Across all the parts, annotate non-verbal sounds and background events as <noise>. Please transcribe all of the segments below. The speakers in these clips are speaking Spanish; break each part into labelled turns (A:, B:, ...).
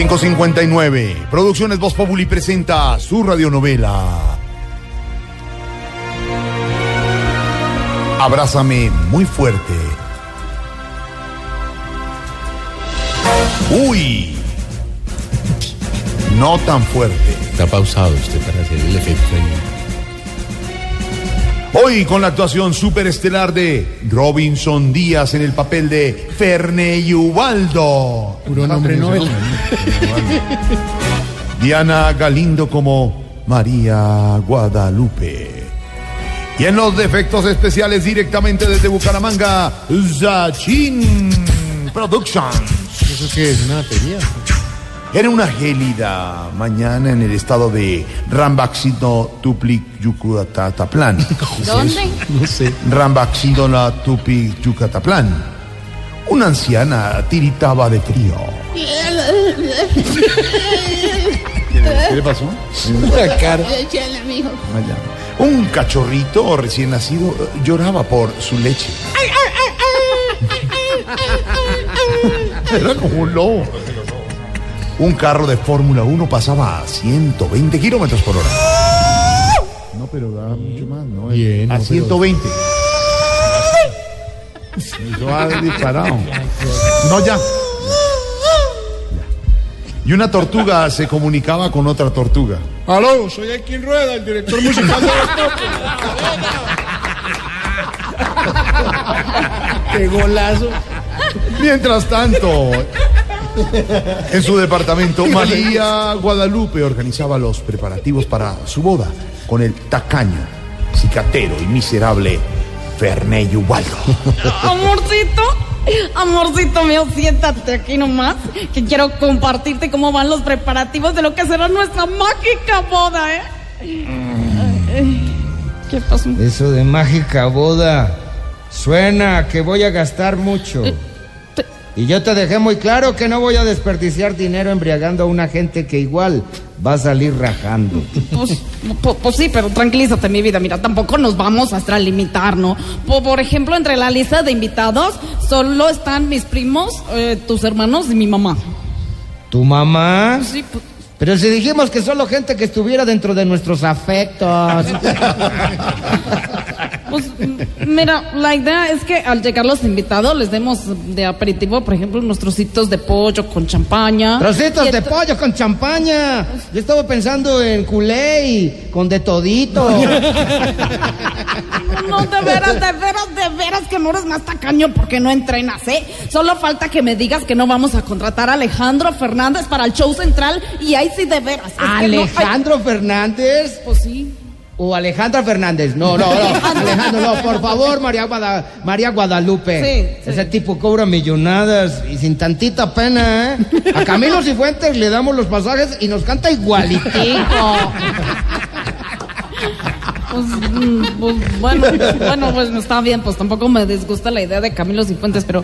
A: ...559... Producciones Voz Populi presenta su radionovela... Abrázame muy fuerte. Uy. No tan fuerte.
B: Está pausado usted para hacer el efecto ahí.
A: Hoy con la actuación superestelar de Robinson Díaz en el papel de Ferney Ubaldo.
B: Puro nombre. <laughs>
A: Diana Galindo como María Guadalupe. Y en los defectos especiales directamente desde Bucaramanga, Zachin Productions.
B: ¿Eso qué es? ¿Una batería?
A: Era una gélida mañana en el estado de Rambaxino Tuplic Yucatataplán.
C: ¿Dónde?
B: No sé.
A: Rambaxino la Tuplic. Una anciana tiritaba de frío.
B: ¿Qué le pasó? La cara.
A: Vaya. Un cachorrito recién nacido eh, lloraba por su leche. Era como un lobo. Un carro de Fórmula 1 pasaba a 120 kilómetros por hora. No, pero da mucho más, ¿no?
B: Bien,
A: a
B: no, pero-
A: 120. Eso ha disparado. No, ya. Ya. Y una tortuga se comunicaba con otra tortuga.
B: Aló, soy Elkin Rueda, el director musical de ¡Qué golazo!
A: Mientras tanto, <laughs> en su departamento, María Guadalupe organizaba los preparativos para su boda con el tacaño, cicatero y miserable Ferney Ubaldo. <laughs>
C: Amorcito, amorcito mío, siéntate aquí nomás, que quiero compartirte cómo van los preparativos de lo que será nuestra mágica boda, ¿eh? ¿Qué pasó?
D: Eso de mágica boda suena que voy a gastar mucho. <laughs> Y yo te dejé muy claro que no voy a desperdiciar dinero embriagando a una gente que igual va a salir rajando.
C: Pues, pues sí, pero tranquilízate, mi vida. Mira, tampoco nos vamos a extralimitar, ¿no? Po- Por, ejemplo, entre la lista de invitados solo están mis primos, eh, tus hermanos y mi mamá.
D: ¿Tu mamá?
C: Sí, pues,
D: Pero si dijimos que solo gente que estuviera dentro de nuestros afectos. <laughs>
C: Pues m- mira, la idea es que al llegar los invitados les demos de aperitivo, por ejemplo, unos trocitos de pollo con champaña.
D: Trocitos de pollo con champaña. Yo estaba pensando en culé y con de todito. <laughs>
C: No, de veras, de veras, de veras que no eres más tacaño porque no entrenas, ¿eh? Solo falta que me digas que no vamos a contratar a Alejandro Fernández para el show central y ahí sí de veras. es que no- ay,
D: Alejandro Fernández.
C: pues sí.
D: O Alejandra Fernández. No, no, no. <laughs> Alejandro, no, por favor, María, Guada- María Guadalupe.
C: Sí, sí.
D: Ese tipo cobra millonadas y sin tantita pena, ¿eh? A Camilo <laughs> Cifuentes le damos los pasajes y nos canta igualitico.
C: Pues, pues, bueno, bueno, pues está bien, pues tampoco me disgusta la idea de Camilo Cifuentes, pero,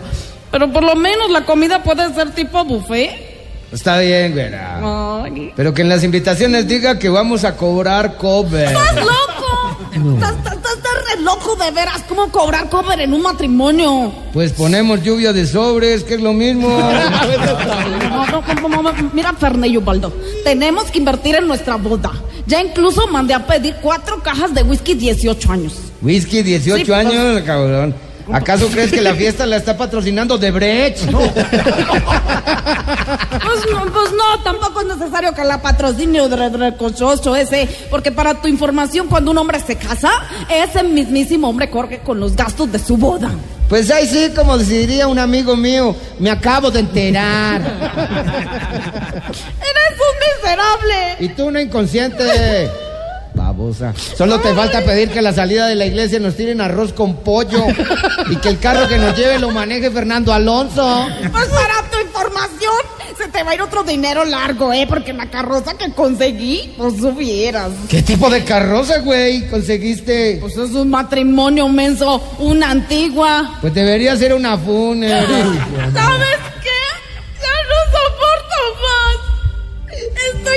C: pero por lo menos la comida puede ser tipo buffet.
D: Está bien, güera.
C: Ay.
D: Pero que en las invitaciones diga que vamos a cobrar cover.
C: ¡Estás loco! Estás, estás- estás re loco de veras. ¿Cómo cobrar cover en un matrimonio?
D: Pues ponemos lluvia de sobres, que es lo mismo. <laughs>
C: No, no, no, no, no, Mira, Ferney Ubaldo, tenemos que invertir en nuestra boda. Ya incluso mandé a pedir cuatro cajas de whisky 18 años.
D: Whisky, 18
C: Sí, pues-
D: años, cabrón. ¿Acaso crees que la fiesta la está patrocinando de Brecht? <laughs>
C: Pues no, pues no, tampoco es necesario que la patrocinio de recochoso ese, porque para tu información, cuando un hombre se casa, ese mismísimo hombre corre con los gastos de su boda.
D: Pues ahí sí, como diría un amigo mío, me acabo de enterar. <laughs>
C: ¡Eres un miserable!
D: Y tú una inconsciente. Babosa. Solo te falta pedir que la salida de la iglesia nos tiren arroz con pollo y que el carro que nos lleve lo maneje Fernando Alonso.
C: Pues para tu información, se te va a ir otro dinero largo, ¿eh? Porque la carroza que conseguí, pues subieras.
D: ¿Qué tipo de carroza, güey, conseguiste?
C: Pues es un matrimonio menso, una antigua.
D: Pues debería ser una funer. <laughs>
C: ¿Sabes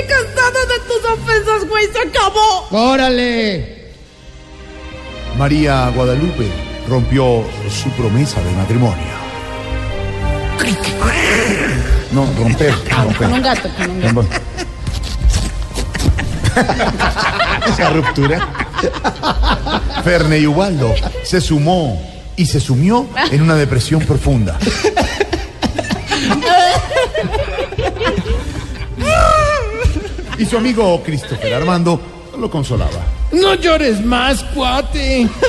C: Estoy cansada de tus ofensas, güey. Se acabó.
D: ¡Órale!
A: María Guadalupe rompió su promesa de matrimonio. No, romper, romper.
C: Con un gato, con un gato. <laughs>
A: Esa ruptura. Ferne y Ubaldo se sumó y se sumió en una depresión profunda. Y su amigo Christopher Armando lo consolaba.
E: No llores más, cuate. <laughs>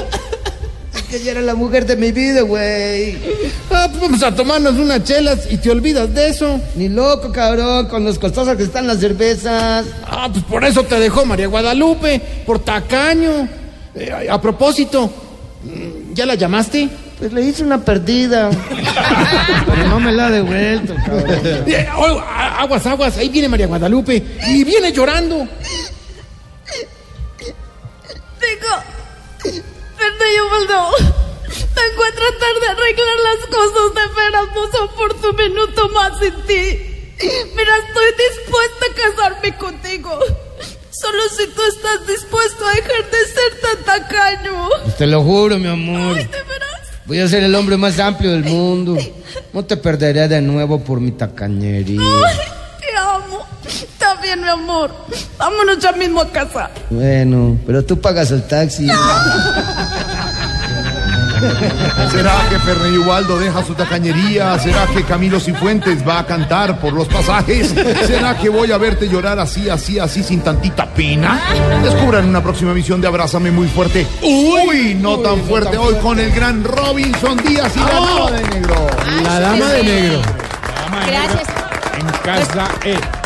D: Que ella era la mujer de mi vida, güey.
E: Ah, pues vamos a tomarnos unas chelas y te olvidas de eso.
D: Ni loco, cabrón, con los costosas que están las cervezas.
E: Ah, pues por eso te dejó María Guadalupe, por tacaño. Eh, a propósito, mm, ¿ya la llamaste?
D: Pues le hice una perdida. Pero no me la ha devuelto, cabrón.
E: Oh, aguas, aguas, ahí viene María Guadalupe y viene llorando.
C: Digo, Fernando vengo a tratar de arreglar las cosas de veras, no soporto un minuto más sin ti. Mira, estoy dispuesta a casarme contigo. Solo si tú estás dispuesto a dejar de ser tan tacaño.
D: Te lo juro, mi amor.
C: Ay, ¿de?
D: Voy a ser el hombre más amplio del mundo. No te perderé de nuevo por mi tacañería.
C: Ay, te amo. Está bien, mi amor. Vámonos ya mismo a casa.
D: Bueno, pero tú pagas el taxi.
A: ¿Será que Ferne y Ubaldo deja su tacañería? ¿Será que Camilo Cifuentes va a cantar por los pasajes? ¿Será que voy a verte llorar así, así, así, sin tantita pena? Descubran una próxima emisión de Abrázame muy fuerte. Uy, no tan fuerte hoy con el gran Robinson Díaz y la dama de negro.
E: La dama de negro.
F: Gracias.
E: En casa E.